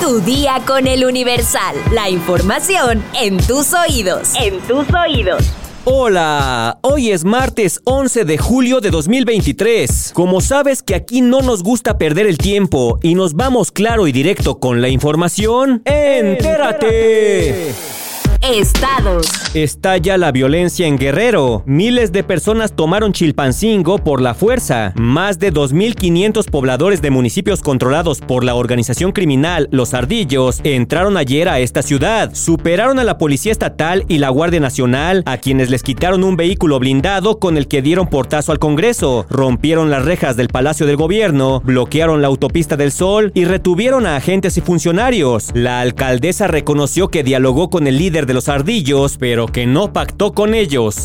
Tu día con el Universal. La información en tus oídos. En tus oídos. Hola, hoy es martes 11 de julio de 2023. Como sabes que aquí no nos gusta perder el tiempo y nos vamos claro y directo con la información, entérate. Estados. Estalla la violencia en Guerrero. Miles de personas tomaron Chilpancingo por la fuerza. Más de 2.500 pobladores de municipios controlados por la organización criminal Los Ardillos entraron ayer a esta ciudad. Superaron a la Policía Estatal y la Guardia Nacional, a quienes les quitaron un vehículo blindado con el que dieron portazo al Congreso. Rompieron las rejas del Palacio del Gobierno, bloquearon la autopista del Sol y retuvieron a agentes y funcionarios. La alcaldesa reconoció que dialogó con el líder de los ardillos, pero que no pactó con ellos.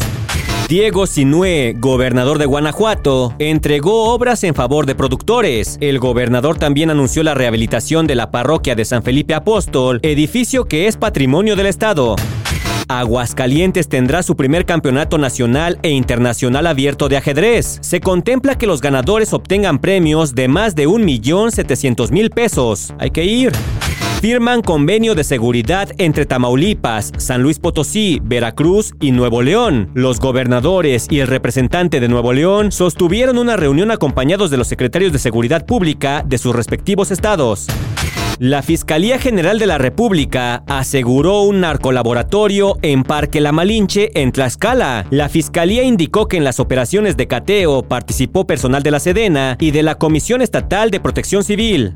Diego Sinue, gobernador de Guanajuato, entregó obras en favor de productores. El gobernador también anunció la rehabilitación de la parroquia de San Felipe Apóstol, edificio que es patrimonio del Estado. Aguascalientes tendrá su primer campeonato nacional e internacional abierto de ajedrez. Se contempla que los ganadores obtengan premios de más de 1.700.000 pesos. Hay que ir firman convenio de seguridad entre Tamaulipas, San Luis Potosí, Veracruz y Nuevo León. Los gobernadores y el representante de Nuevo León sostuvieron una reunión acompañados de los secretarios de seguridad pública de sus respectivos estados. La Fiscalía General de la República aseguró un narcolaboratorio en Parque La Malinche, en Tlaxcala. La Fiscalía indicó que en las operaciones de cateo participó personal de la Sedena y de la Comisión Estatal de Protección Civil.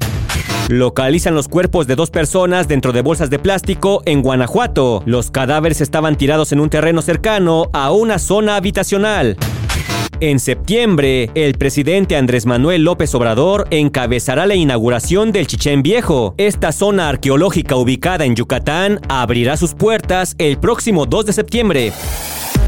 Localizan los cuerpos de dos personas dentro de bolsas de plástico en Guanajuato. Los cadáveres estaban tirados en un terreno cercano a una zona habitacional. En septiembre, el presidente Andrés Manuel López Obrador encabezará la inauguración del Chichén Viejo. Esta zona arqueológica ubicada en Yucatán abrirá sus puertas el próximo 2 de septiembre.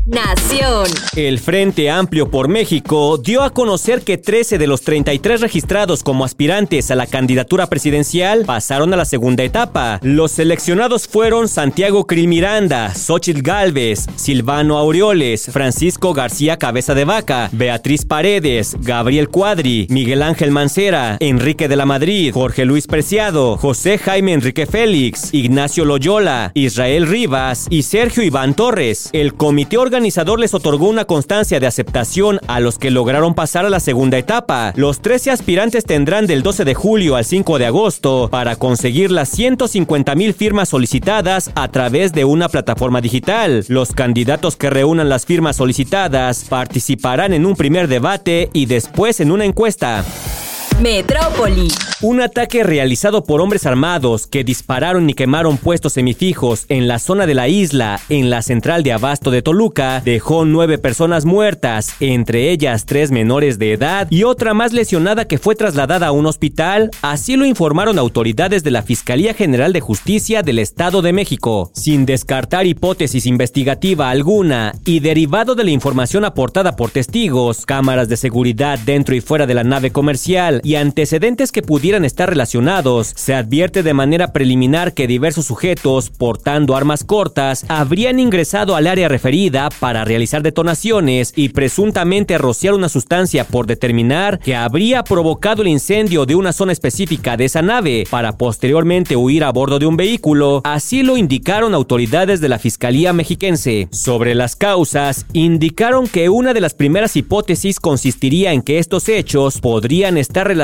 Nación. El Frente Amplio por México dio a conocer que 13 de los 33 registrados como aspirantes a la candidatura presidencial pasaron a la segunda etapa. Los seleccionados fueron Santiago Krill Miranda, Xochitl Galvez, Silvano Aureoles, Francisco García Cabeza de Vaca, Beatriz Paredes, Gabriel Cuadri, Miguel Ángel Mancera, Enrique de la Madrid, Jorge Luis Preciado, José Jaime Enrique Félix, Ignacio Loyola, Israel Rivas y Sergio Iván Torres. El comité organizador les otorgó una constancia de aceptación a los que lograron pasar a la segunda etapa. Los 13 aspirantes tendrán del 12 de julio al 5 de agosto para conseguir las 150 mil firmas solicitadas a través de una plataforma digital. Los candidatos que reúnan las firmas solicitadas participarán en un primer debate y después en una encuesta. Metrópoli. Un ataque realizado por hombres armados que dispararon y quemaron puestos semifijos en la zona de la isla, en la central de abasto de Toluca, dejó nueve personas muertas, entre ellas tres menores de edad y otra más lesionada que fue trasladada a un hospital, así lo informaron autoridades de la Fiscalía General de Justicia del Estado de México. Sin descartar hipótesis investigativa alguna y derivado de la información aportada por testigos, cámaras de seguridad dentro y fuera de la nave comercial y antecedentes que pudieran estar relacionados, se advierte de manera preliminar que diversos sujetos portando armas cortas habrían ingresado al área referida para realizar detonaciones y presuntamente rociar una sustancia por determinar que habría provocado el incendio de una zona específica de esa nave para posteriormente huir a bordo de un vehículo, así lo indicaron autoridades de la Fiscalía mexiquense. Sobre las causas, indicaron que una de las primeras hipótesis consistiría en que estos hechos podrían estar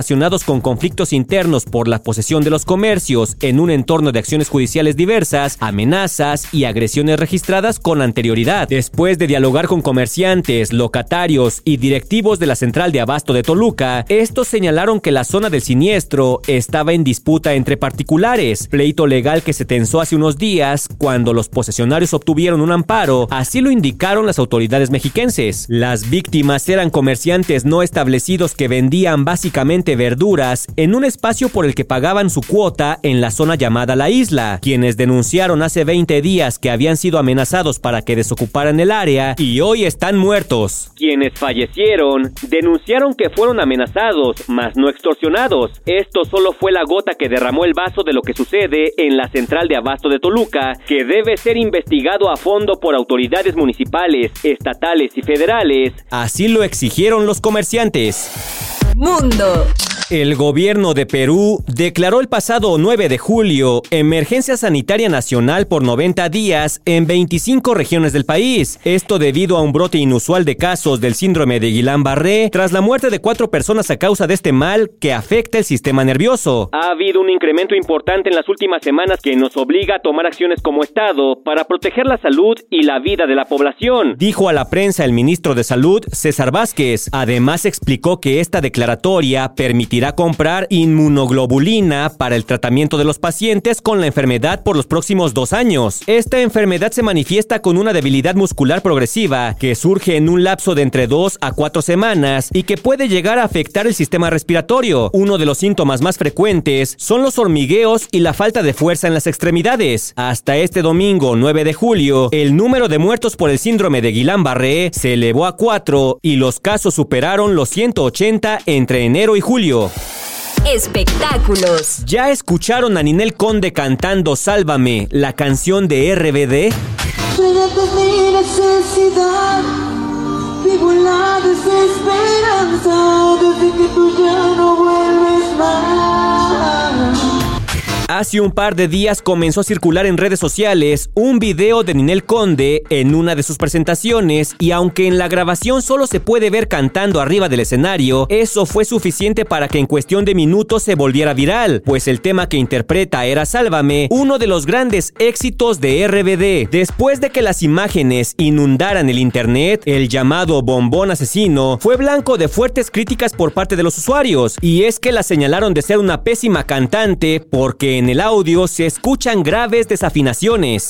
con conflictos internos por la posesión de los comercios en un entorno de acciones judiciales diversas, amenazas y agresiones registradas con anterioridad. Después de dialogar con comerciantes, locatarios y directivos de la central de abasto de Toluca, estos señalaron que la zona del siniestro estaba en disputa entre particulares, pleito legal que se tensó hace unos días cuando los posesionarios obtuvieron un amparo, así lo indicaron las autoridades mexiquenses. Las víctimas eran comerciantes no establecidos que vendían básicamente verduras en un espacio por el que pagaban su cuota en la zona llamada La Isla, quienes denunciaron hace 20 días que habían sido amenazados para que desocuparan el área y hoy están muertos. Quienes fallecieron denunciaron que fueron amenazados, mas no extorsionados. Esto solo fue la gota que derramó el vaso de lo que sucede en la central de abasto de Toluca, que debe ser investigado a fondo por autoridades municipales, estatales y federales. Así lo exigieron los comerciantes. Mundo. El gobierno de Perú declaró el pasado 9 de julio emergencia sanitaria nacional por 90 días en 25 regiones del país. Esto debido a un brote inusual de casos del síndrome de Guillain-Barré tras la muerte de cuatro personas a causa de este mal que afecta el sistema nervioso. Ha habido un incremento importante en las últimas semanas que nos obliga a tomar acciones como Estado para proteger la salud y la vida de la población, dijo a la prensa el ministro de Salud, César Vázquez. Además explicó que esta declaratoria permitirá a comprar inmunoglobulina para el tratamiento de los pacientes con la enfermedad por los próximos dos años. Esta enfermedad se manifiesta con una debilidad muscular progresiva que surge en un lapso de entre dos a cuatro semanas y que puede llegar a afectar el sistema respiratorio. Uno de los síntomas más frecuentes son los hormigueos y la falta de fuerza en las extremidades. Hasta este domingo 9 de julio, el número de muertos por el síndrome de Guillain-Barré se elevó a cuatro y los casos superaron los 180 entre enero y julio. Espectáculos. ¿Ya escucharon a Ninel Conde cantando Sálvame, la canción de RBD? mi necesidad, vivo la desesperanza desde que tú ya no vuelves más. Hace un par de días comenzó a circular en redes sociales un video de Ninel Conde en una de sus presentaciones y aunque en la grabación solo se puede ver cantando arriba del escenario, eso fue suficiente para que en cuestión de minutos se volviera viral, pues el tema que interpreta era Sálvame, uno de los grandes éxitos de RBD. Después de que las imágenes inundaran el internet, el llamado bombón asesino fue blanco de fuertes críticas por parte de los usuarios, y es que la señalaron de ser una pésima cantante porque en el audio se escuchan graves desafinaciones.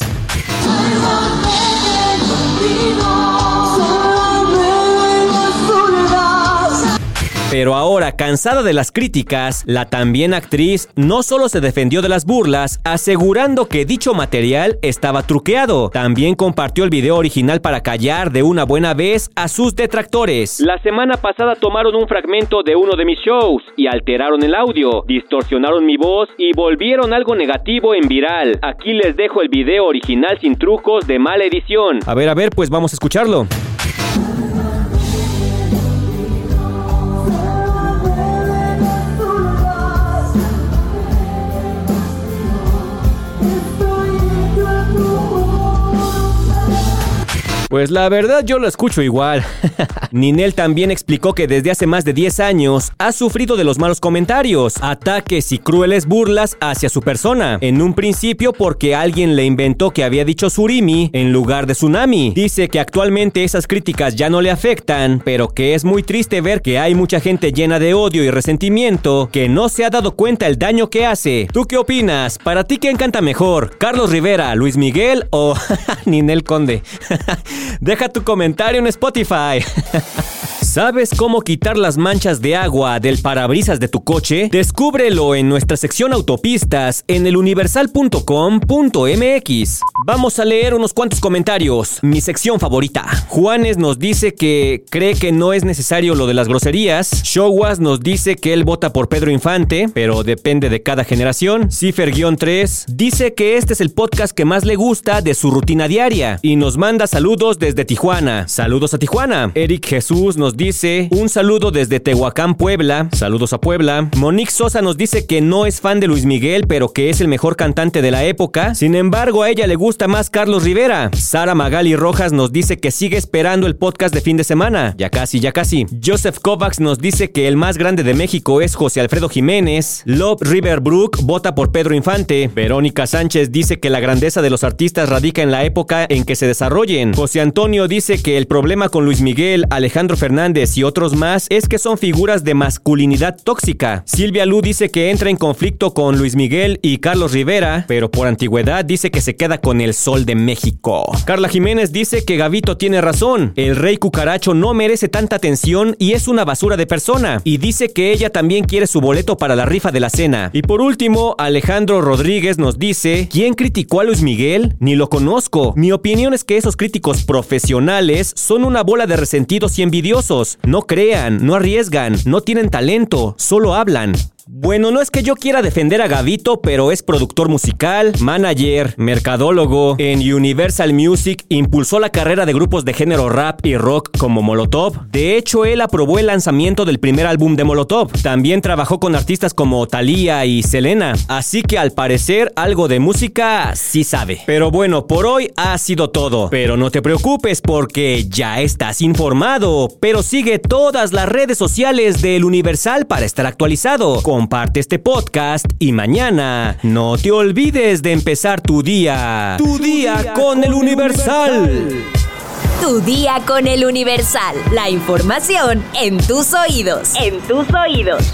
Pero ahora, cansada de las críticas, la también actriz no solo se defendió de las burlas, asegurando que dicho material estaba truqueado, también compartió el video original para callar de una buena vez a sus detractores. La semana pasada tomaron un fragmento de uno de mis shows y alteraron el audio, distorsionaron mi voz y volvieron algo negativo en viral. Aquí les dejo el video original sin trucos de mala edición. A ver, a ver, pues vamos a escucharlo. Pues la verdad yo lo escucho igual. Ninel también explicó que desde hace más de 10 años ha sufrido de los malos comentarios, ataques y crueles burlas hacia su persona. En un principio porque alguien le inventó que había dicho surimi en lugar de tsunami. Dice que actualmente esas críticas ya no le afectan, pero que es muy triste ver que hay mucha gente llena de odio y resentimiento que no se ha dado cuenta el daño que hace. ¿Tú qué opinas? ¿Para ti quién canta mejor? ¿Carlos Rivera, Luis Miguel o Ninel Conde? Deja tu comentario en Spotify. ¿Sabes cómo quitar las manchas de agua del parabrisas de tu coche? Descúbrelo en nuestra sección autopistas en eluniversal.com.mx. Vamos a leer unos cuantos comentarios. Mi sección favorita. Juanes nos dice que cree que no es necesario lo de las groserías. Showas nos dice que él vota por Pedro Infante, pero depende de cada generación. Cifer-3 dice que este es el podcast que más le gusta de su rutina diaria y nos manda saludos desde Tijuana. Saludos a Tijuana. Eric Jesús nos dice un saludo desde Tehuacán, Puebla. Saludos a Puebla. Monique Sosa nos dice que no es fan de Luis Miguel, pero que es el mejor cantante de la época. Sin embargo, a ella le gusta más Carlos Rivera. Sara Magali Rojas nos dice que sigue esperando el podcast de fin de semana. Ya casi, ya casi. Joseph Kovacs nos dice que el más grande de México es José Alfredo Jiménez. Love Riverbrook vota por Pedro Infante. Verónica Sánchez dice que la grandeza de los artistas radica en la época en que se desarrollen. José Antonio dice que el problema con Luis Miguel, Alejandro Fernández, y otros más es que son figuras de masculinidad tóxica. Silvia Lu dice que entra en conflicto con Luis Miguel y Carlos Rivera, pero por antigüedad dice que se queda con el sol de México. Carla Jiménez dice que Gavito tiene razón, el rey cucaracho no merece tanta atención y es una basura de persona, y dice que ella también quiere su boleto para la rifa de la cena. Y por último, Alejandro Rodríguez nos dice, ¿quién criticó a Luis Miguel? Ni lo conozco. Mi opinión es que esos críticos profesionales son una bola de resentidos y envidiosos no crean, no arriesgan, no tienen talento, solo hablan. Bueno, no es que yo quiera defender a Gavito, pero es productor musical, manager, mercadólogo. En Universal Music impulsó la carrera de grupos de género rap y rock como Molotov. De hecho, él aprobó el lanzamiento del primer álbum de Molotov. También trabajó con artistas como Thalía y Selena. Así que al parecer algo de música sí sabe. Pero bueno, por hoy ha sido todo. Pero no te preocupes porque ya estás informado. Pero sigue todas las redes sociales del Universal para estar actualizado. Comparte este podcast y mañana no te olvides de empezar tu día. Tu día con el Universal. Tu día con el Universal. La información en tus oídos. En tus oídos.